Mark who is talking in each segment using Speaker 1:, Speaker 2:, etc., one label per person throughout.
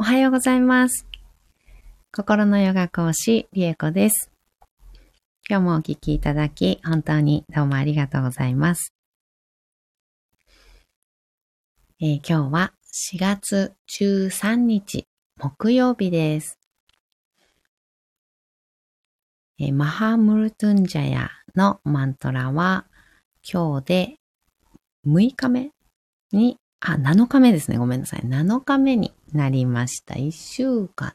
Speaker 1: おはようございます。心のヨガ講師、リエコです。今日もお聞きいただき、本当にどうもありがとうございます。えー今日は4月13日、木曜日です。えーマハムルトゥンジャヤのマントラは、今日で6日目に、あ、7日目ですね。ごめんなさい。7日目になりました。1週間。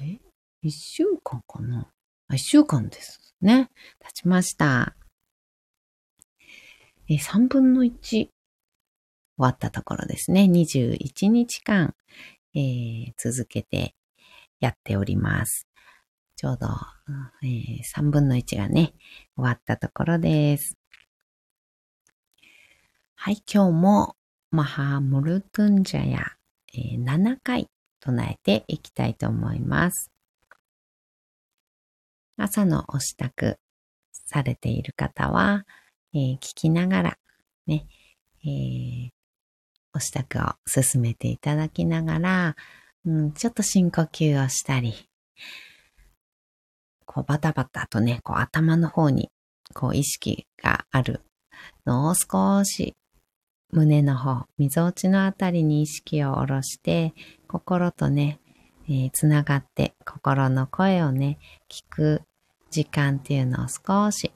Speaker 1: え ?1 週間かな？あ ?1 週間ですね。経ちました。え、3分の1終わったところですね。21日間、えー続けてやっております。ちょうど、えー3分の1がね、終わったところです。はい、今日もマハムルトゥンジャヤ、えー7回唱えていきたいと思います。朝のお支度されている方は、えー聞きながらね、えーお支度を進めていただきながら、うん、ちょっと深呼吸をしたり、こうバタバタとね、こう頭の方にこう意識があるのを少し胸の方、溝落ちのあたりに意識を下ろして、心とね、えーつながって心の声をね、聞く時間っていうのを少し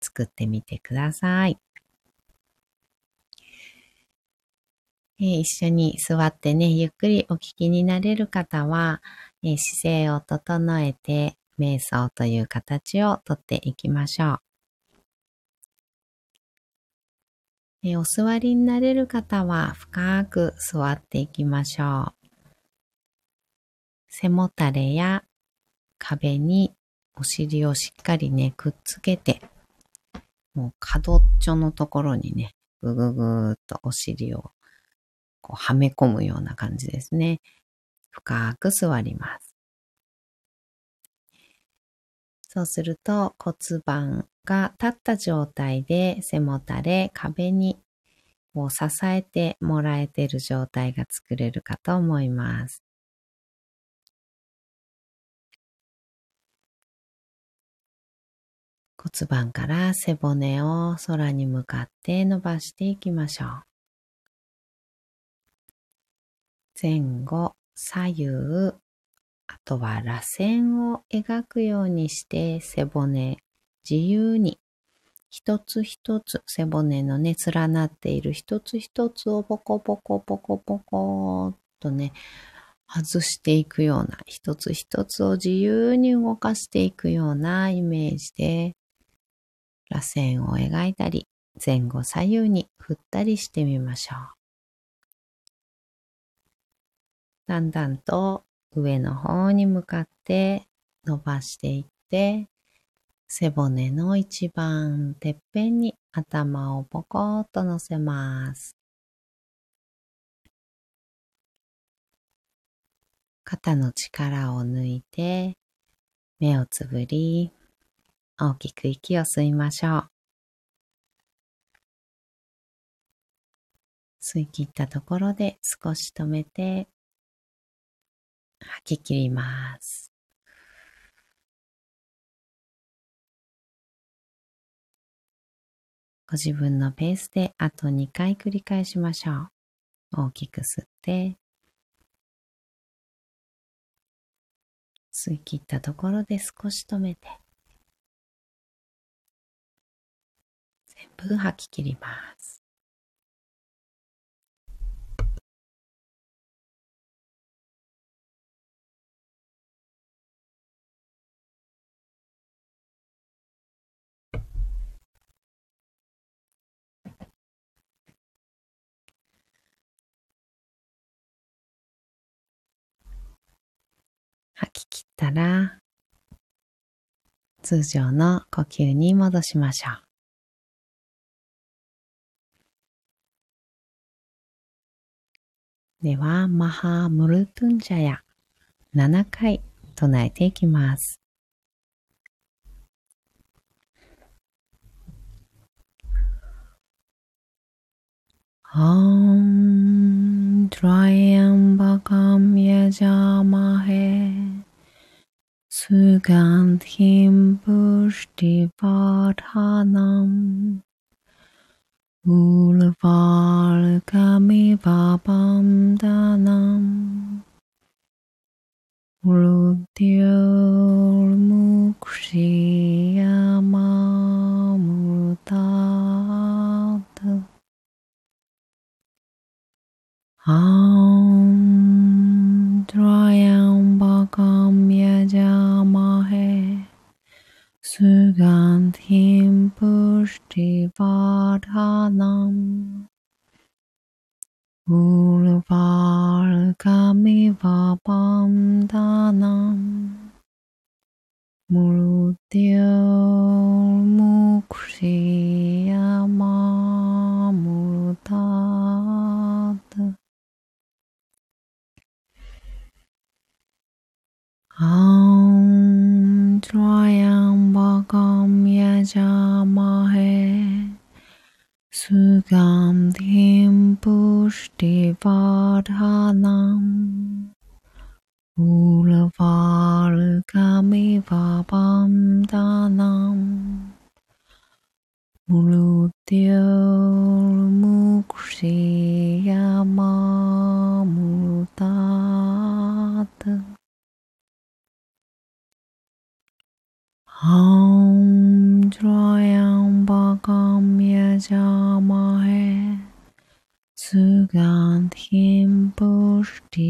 Speaker 1: 作ってみてください。えー一緒に座ってね、ゆっくりお聞きになれる方は、えー姿勢を整えて、瞑想という形をとっていきましょう。えお座りになれる方は深く座っていきましょう。背もたれや壁にお尻をしっかりね、くっつけて、もう角っちょのところにね、ぐぐぐーっとお尻をこうはめ込むような感じですね。深く座ります。そうすると骨盤が立った状態で背もたれ、壁にこう支えてもらえている状態が作れるかと思います。骨盤から背骨を空に向かって伸ばしていきましょう。前後、左右、あとは螺旋を描くようにして背骨自由に一つ一つ背骨のね連なっている一つ一つをポコポコポコポコっとね外していくような一つ一つを自由に動かしていくようなイメージで螺旋を描いたり前後左右に振ったりしてみましょう。だんだんと上の方に向かって伸ばしていって、背骨の一番てっぺんに頭をポコッと乗せます。肩の力を抜いて、目をつぶり、大きく息を吸いましょう。吸い切ったところで少し止めて、吐き切ります。ご自分のペースであと2回繰り返しましょう。大きく吸って、吸い切ったところで少し止めて、全部吐き切ります。たら、通常の呼吸に戻しましょう。では、マハムルトゥンジャヤ7回唱えていきます。Om Triambakam Sugandhim Pushtivardhanam Ulvargami Vabandhanam Danam Rudyolmukshiyamamurtad Aum 无人发 pajama hai सुगंधिम पुष्टि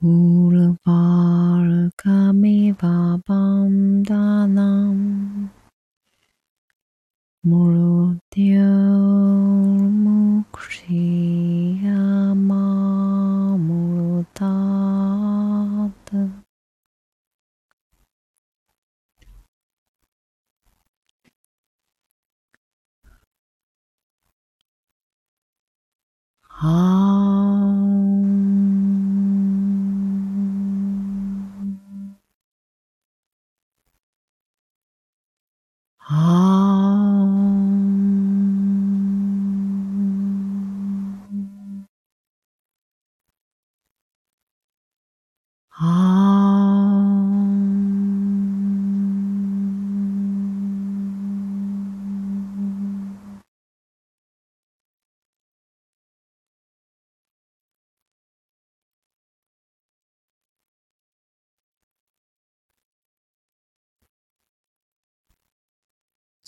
Speaker 1: 无人把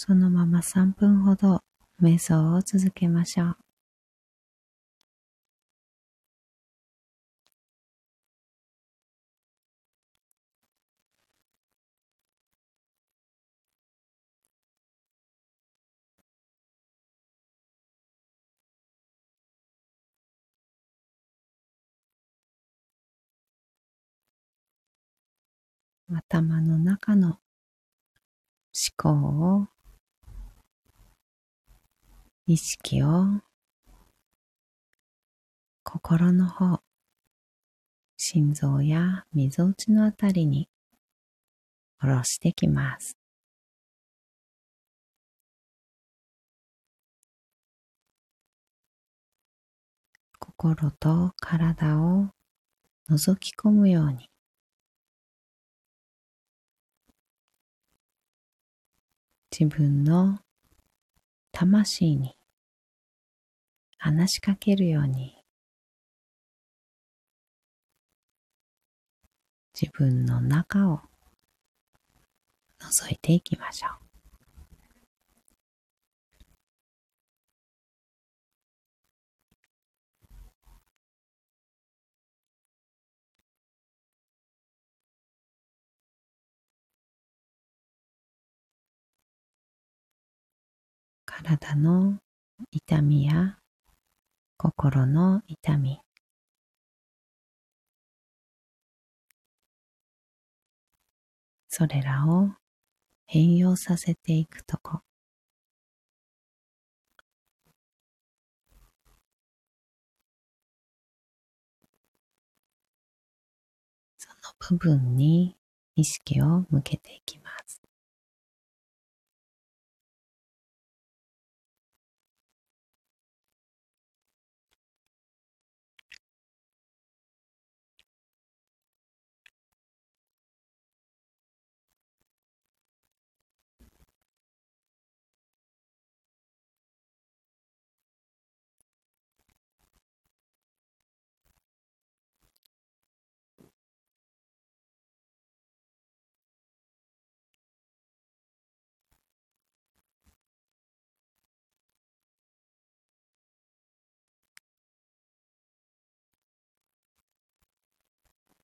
Speaker 1: そのまま3分ほど瞑想を続けましょう。頭の中の思考を意識を心の方心臓やみぞおちのあたりに下ろしてきます。心と体を覗き込むように自分の魂に話しかけるように自分の中を覗いていきましょう。体の痛みや心の痛みそれらを変容させていくとこその部分に意識を向けていきます。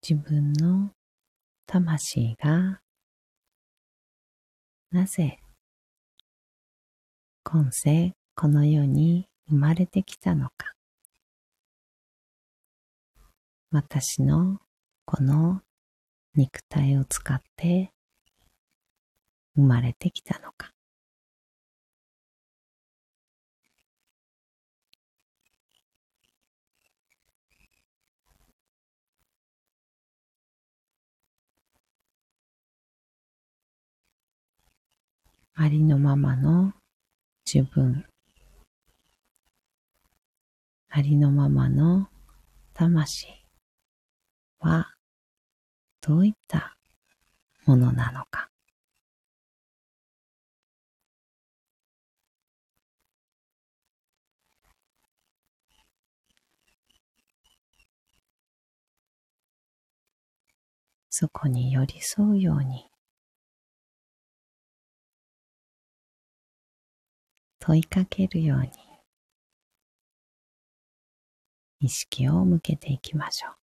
Speaker 1: 自分の魂がなぜ今世この世に生まれてきたのか。私のこの肉体を使って生まれてきたのか。ありのままの自分。ありのままの魂。はどういったものなのか。そこに寄り添うように。問いかけるように意識を向けていきましょう。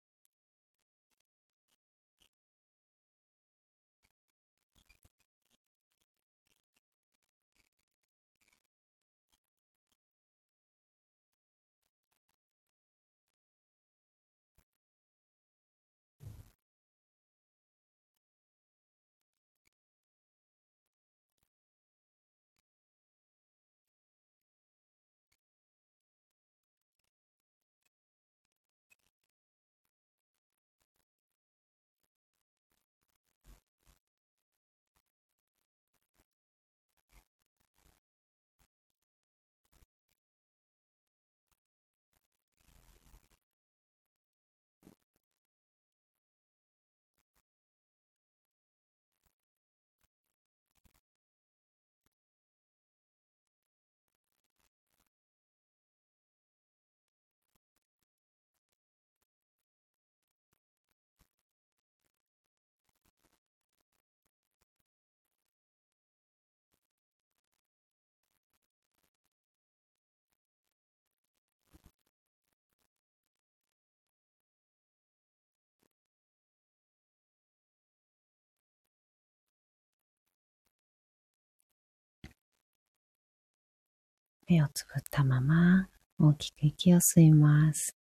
Speaker 1: 目をつぶったまま大きく息を吸います。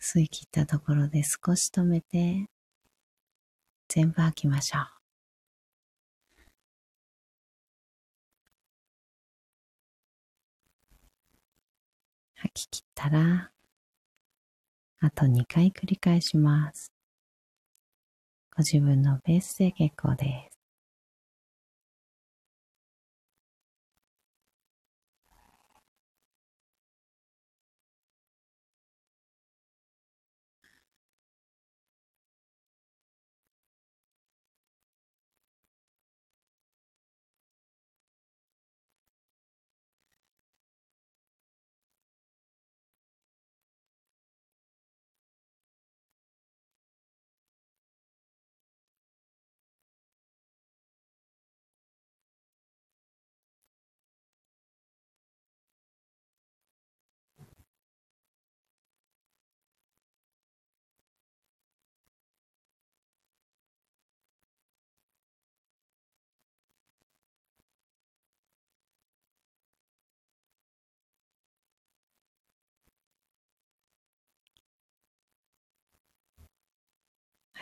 Speaker 1: 吸い切ったところで少し止めて全部吐きましょう。吐き切ったら、あと2回繰り返します。ご自分のペースで結構です。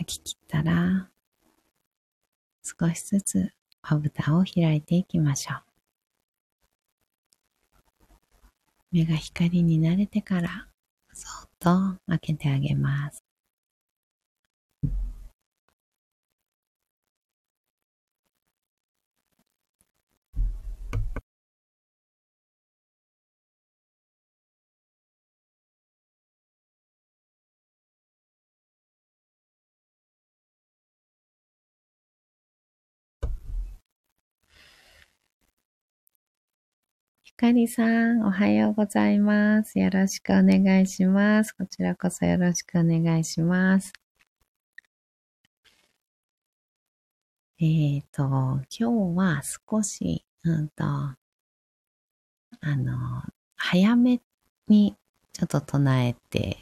Speaker 1: 吐き切ったら、少しずつまぶたを開いていきましょう。目が光に慣れてから、そっと開けてあげます。かりさん、おはようございます。よろしくお願いします。こちらこそよろしくお願いします。えっ、ー、と、今日は少し、うんと、あの、早めにちょっと唱えて、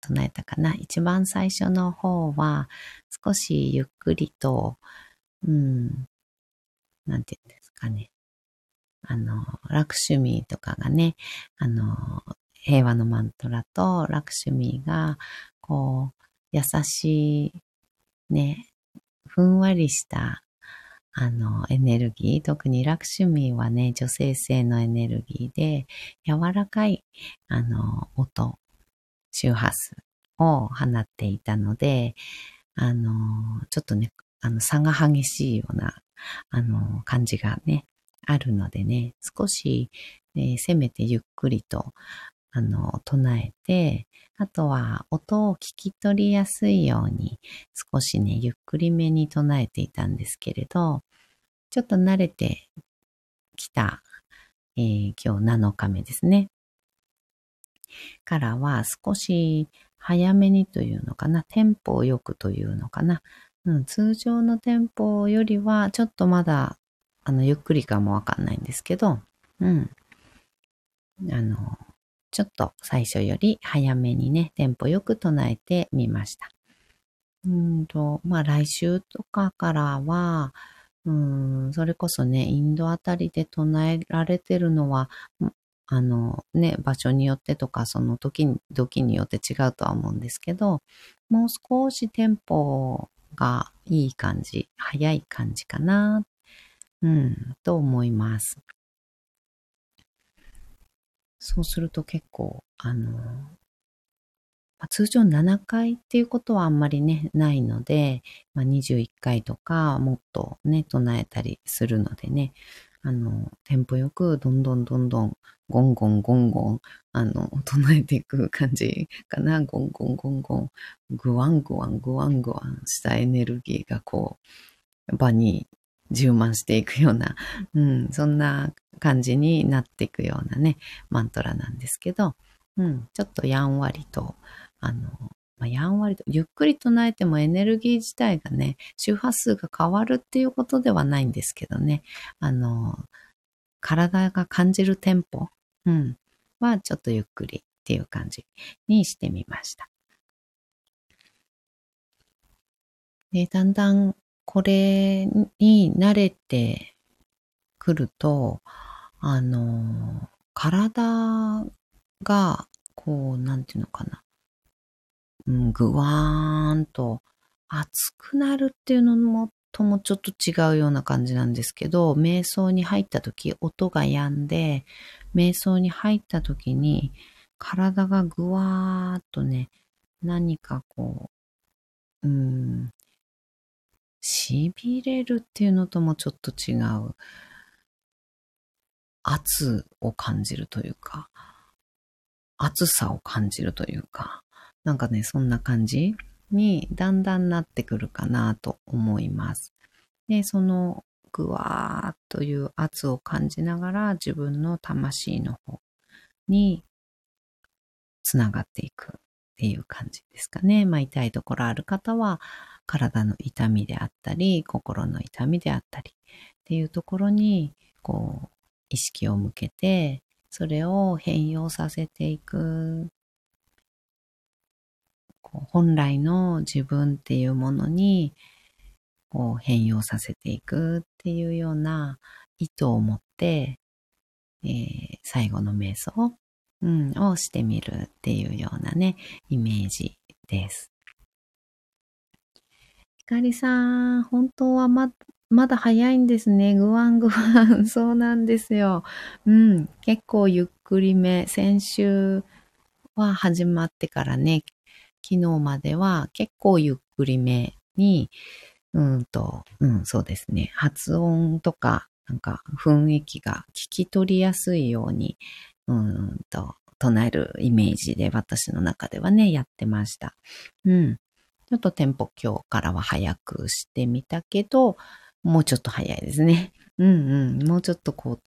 Speaker 1: 唱えたかな。一番最初の方は、少しゆっくりと、うん、なんて言うんですかね。あの、ラクシュミーとかがね、あの、平和のマントラとラクシュミーが、こう、優しい、ね、ふんわりした、あの、エネルギー、特にラクシュミーはね、女性性のエネルギーで、柔らかい、あの、音、周波数を放っていたので、あの、ちょっとね、あの、差が激しいような、あの、感じがね、あるのでね、少し、えー、せめてゆっくりと、あの、唱えて、あとは音を聞き取りやすいように少しね、ゆっくりめに唱えていたんですけれど、ちょっと慣れてきた、えー、今日7日目ですね。からは少し早めにというのかな、テンポをよくというのかな、うん、通常のテンポよりはちょっとまだあの、ゆっくりかもわかんないんですけど、うん。あの、ちょっと最初より早めにね、テンポよく唱えてみました。うんと、まあ来週とかからは、うん、それこそね、インドあたりで唱えられてるのは、あのね、場所によってとか、その時に、時によって違うとは思うんですけど、もう少しテンポがいい感じ、早い感じかなうん、と思います。そうすると結構、あの、ま、通常7回っていうことはあんまりね、ないので、まあ、21回とかもっとね、唱えたりするのでね、あの、テンポよくどんどんどんどん、ゴンゴンゴンゴン、あの、唱えていく感じかな。ゴンゴンゴンゴン、グワングワングワングワンしたエネルギーがこう、場に充満していくような、うん、そんな感じになっていくようなね、マントラなんですけど、うん、ちょっとやんわりと、あの、まあ、やんわりと、ゆっくり唱えてもエネルギー自体がね、周波数が変わるっていうことではないんですけどね、あの、体が感じるテンポ、うん、はちょっとゆっくりっていう感じにしてみました。で、だんだんこれに慣れてくると、あの、体が、こう、なんていうのかな。うん、ぐわーんと熱くなるっていうのもともちょっと違うような感じなんですけど、瞑想に入った時、音が止んで、瞑想に入った時に、体がぐわーっとね、何かこう、うん、痺れるっていうのともちょっと違う。圧を感じるというか、熱さを感じるというか、なんかね、そんな感じにだんだんなってくるかなと思います。で、そのぐわーっという圧を感じながら自分の魂の方につながっていくっていう感じですかね。まあ痛いところある方は体の痛みであったり、心の痛みであったりっていうところにこう意識を向けて、それを変容させていく。本来の自分っていうものにこう変容させていくっていうような意図を持って、えー、最後の瞑想、うん、をしてみるっていうようなね、イメージです。ひかりさん、本当はま、まだ早いんですね。ぐわんぐわん。そうなんですよ。うん。結構ゆっくりめ。先週は始まってからね、昨日までは結構ゆっくりめに、うんと、うん、そうですね。発音とか、なんか雰囲気が聞き取りやすいように、うんと、唱えるイメージで私の中ではね、やってました。うん。ちょっとテンポ今日からは早くしてみたけど、もうちょっと早いですね。うんうん。もうちょっとこう、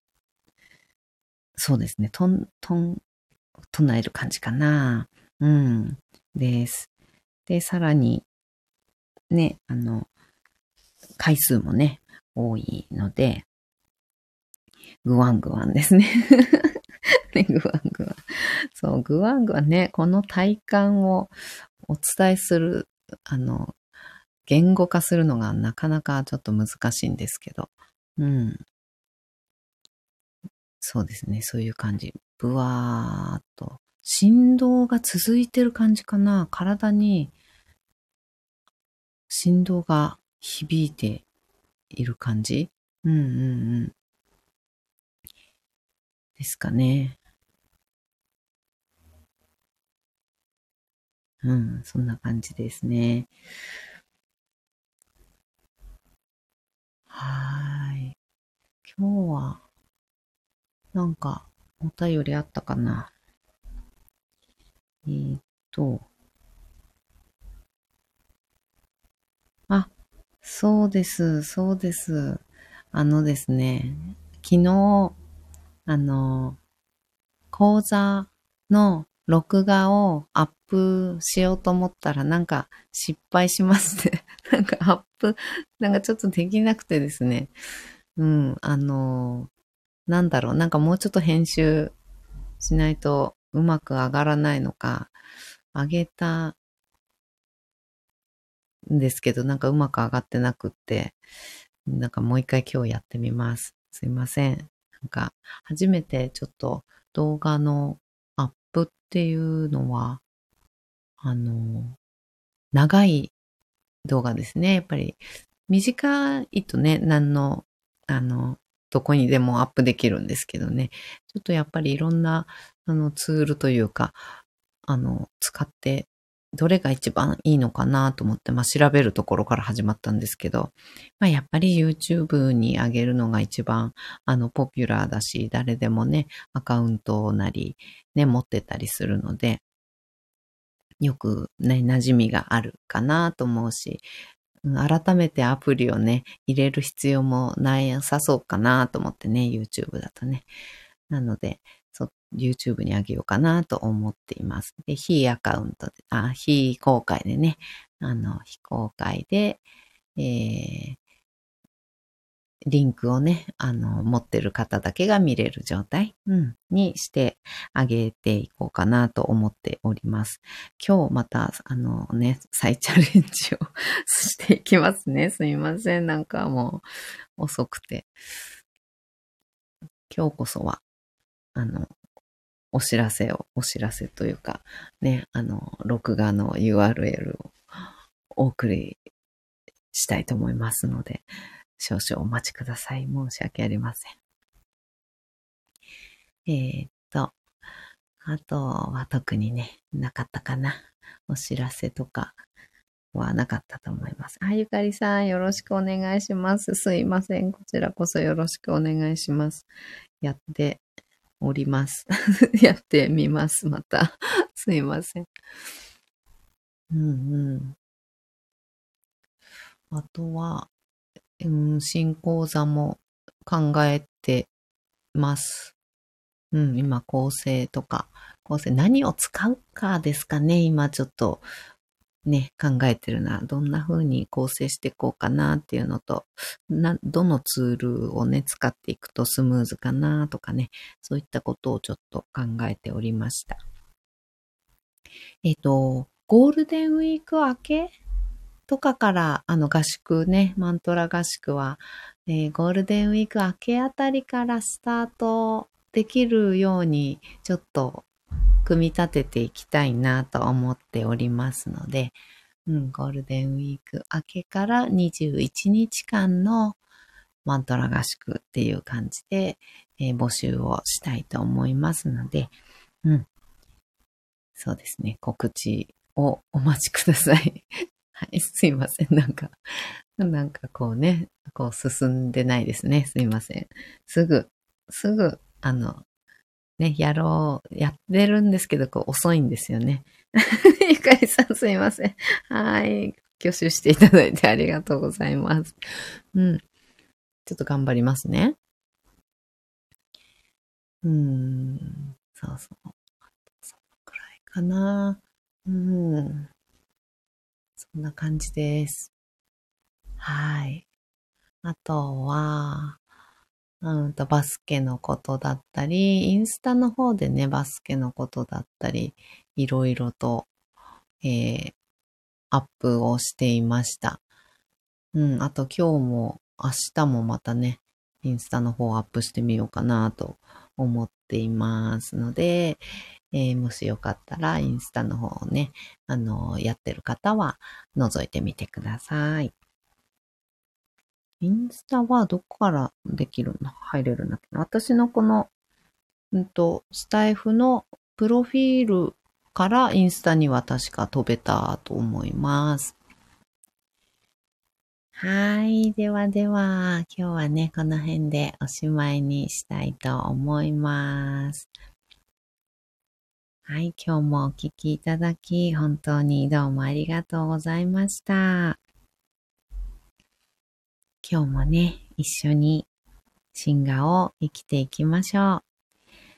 Speaker 1: そうですね。とん、とん、唱える感じかな。うん。です。で、さらに、ね、あの、回数もね、多いので、グワングワンですね。ね、グワングワン。そう、グワングワンね、この体感をお伝えする、あの、言語化するのがなかなかちょっと難しいんですけど、うん。そうですね、そういう感じ。ブワーっと。振動が続いてる感じかな。体に振動が響いている感じうんうんうん。ですかね。うん、そんな感じですね。はい。今日は、なんか、お便りあったかな？えー、っと、あ、そうです、そうです。あのですね、昨日、あの、講座の録画をアップしようと思ったらなんか失敗しますね。なんかアップ、なんかちょっとできなくてですね。うん、あの、なんだろう、なんかもうちょっと編集しないとうまく上がらないのか、上げたんですけど、なんかうまく上がってなくって、なんかもう一回今日やってみます。すいません。なんか、初めてちょっと動画のっていうのは、あの、長い動画ですね。やっぱり短いとね、何の、あの、どこにでもアップできるんですけどね。ちょっとやっぱりいろんな、あの、ツールというか、あの、使って、どれが一番いいのかなと思って、まあ、調べるところから始まったんですけど、まあ、やっぱり YouTube に上げるのが一番、あの、ポピュラーだし、誰でもね、アカウントなり、ね、持ってたりするので、よくね、馴染みがあるかなと思うし、改めてアプリをね、入れる必要もないさそうかなと思ってね、YouTube だとね。なので、YouTube にあげようかなと思っています。で、非アカウントで、あ、非公開でね、あの、非公開で、えー、リンクをね、あの、持ってる方だけが見れる状態、うん、にしてあげていこうかなと思っております。今日また、あのね、再チャレンジを していきますね。すいません。なんかもう遅くて。今日こそは、あの、お知らせを、お知らせというか、ね、あの、録画の URL をお送りしたいと思いますので、少々お待ちください。申し訳ありません。えー、っと、あとは特にね、なかったかな。お知らせとかはなかったと思います。あ、ゆかりさん、よろしくお願いします。すいません。こちらこそよろしくお願いします。やっております。やってみます。また。すいません。うんうん。あとは、うん、新講座も考えてます。うん、今構成とか、構成何を使うかですかね。今ちょっとね、考えてるな。どんな風に構成していこうかなっていうのと、な、どのツールをね、使っていくとスムーズかなとかね、そういったことをちょっと考えておりました。えっ、と、ゴールデンウィーク明けとかから、あの合宿ね、マントラ合宿は、えー、ゴールデンウィーク明けあたりからスタートできるように、ちょっと組み立てていきたいなと思っておりますので、うん、ゴールデンウィーク明けから21日間のマントラ合宿っていう感じで、えー、募集をしたいと思いますので、うん。そうですね。告知をお待ちください。はい、すいません。なんか、なんかこうね、こう進んでないですね。すいません。すぐ、すぐ、あの、ね、やろう、やってるんですけど、こう遅いんですよね。ゆかりさんすいません。はい。挙手していただいてありがとうございます。うん。ちょっと頑張りますね。うん。そうそう。そのくらいかな。うん。そんな感じです。はい。あとは、うんと、バスケのことだったり、インスタの方でね、バスケのことだったり、いろいろと、えー、アップをしていました。うん、あと今日も明日もまたね、インスタの方をアップしてみようかなと思っていますので、えー、もしよかったらインスタの方をね、あのー、やってる方は覗いてみてください。インスタはどこからできるの？入れるんだっけ私のこの、うんと、スタイフのプロフィールからインスタには確か飛べたと思います。はい。ではでは、今日はね、この辺でおしまいにしたいと思います。はい。今日もお聴きいただき、本当にどうもありがとうございました。今日もね、一緒にシンガーを生きていきましょう。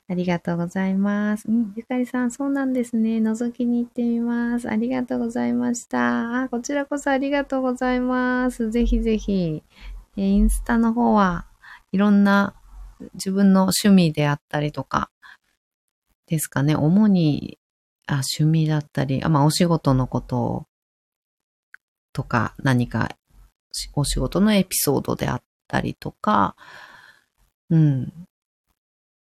Speaker 1: ありがとうございます。うん、ゆかりさん、そうなんですね。覗きに行ってみます。ありがとうございました。あ、こちらこそありがとうございます。ぜひぜひ、えインスタの方はいろんな自分の趣味であったりとかですかね。主にあ趣味だったり、あまあ、お仕事のこととか何かお仕事のエピソードであったりとか、うん、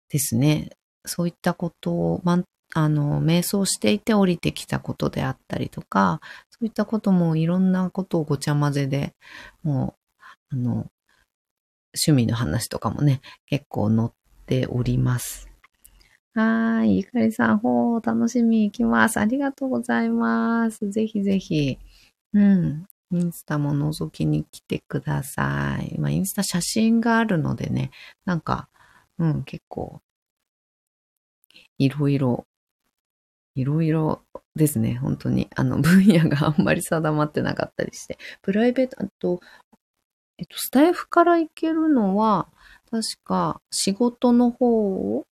Speaker 1: ですね。そういったことを、ま、あの、瞑想していて降りてきたことであったりとか、そういったこともいろんなことをごちゃ混ぜで、もう、あの、趣味の話とかもね、結構載っております。はい。ゆかりさん、ほう、楽しみ行きます。ありがとうございます。ぜひぜひ。うん。インスタも覗きに来てください。まあ、インスタ写真があるのでね、なんか、うん、結構、いろいろ、いろいろですね、本当に。あの、分野があんまり定まってなかったりして。プライベート、あと、えっと、スタイフから行けるのは、確か仕事の方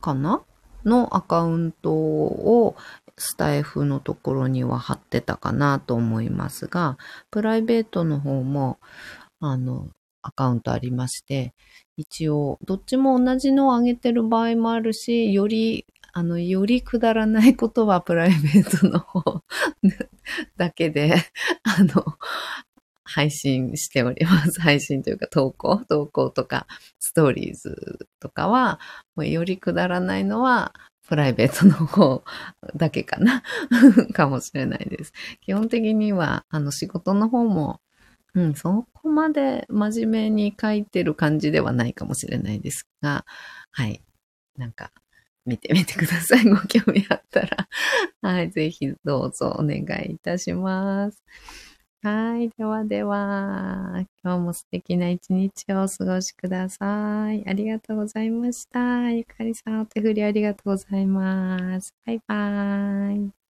Speaker 1: かな？のアカウントをスタイフのところには貼ってたかなと思いますが、プライベートの方も、あの、アカウントありまして、一応、どっちも同じのを上げてる場合もあるし、より、あの、よりくだらないことは プライベートの方 だけで、あの、配信しております。配信というか投稿、投稿とかストーリーズとかは、もうよりくだらないのはプライベートの方だけかな かもしれないです。基本的には、あの仕事の方も、うん、そこまで真面目に書いてる感じではないかもしれないですが、はい。なんか、見てみてください。ご興味あったら。はい。ぜひどうぞお願いいたします。はい。ではでは、今日も素敵な一日をお過ごしください。ありがとうございました。ゆかりさん、お手振りありがとうございます。バイバーイ。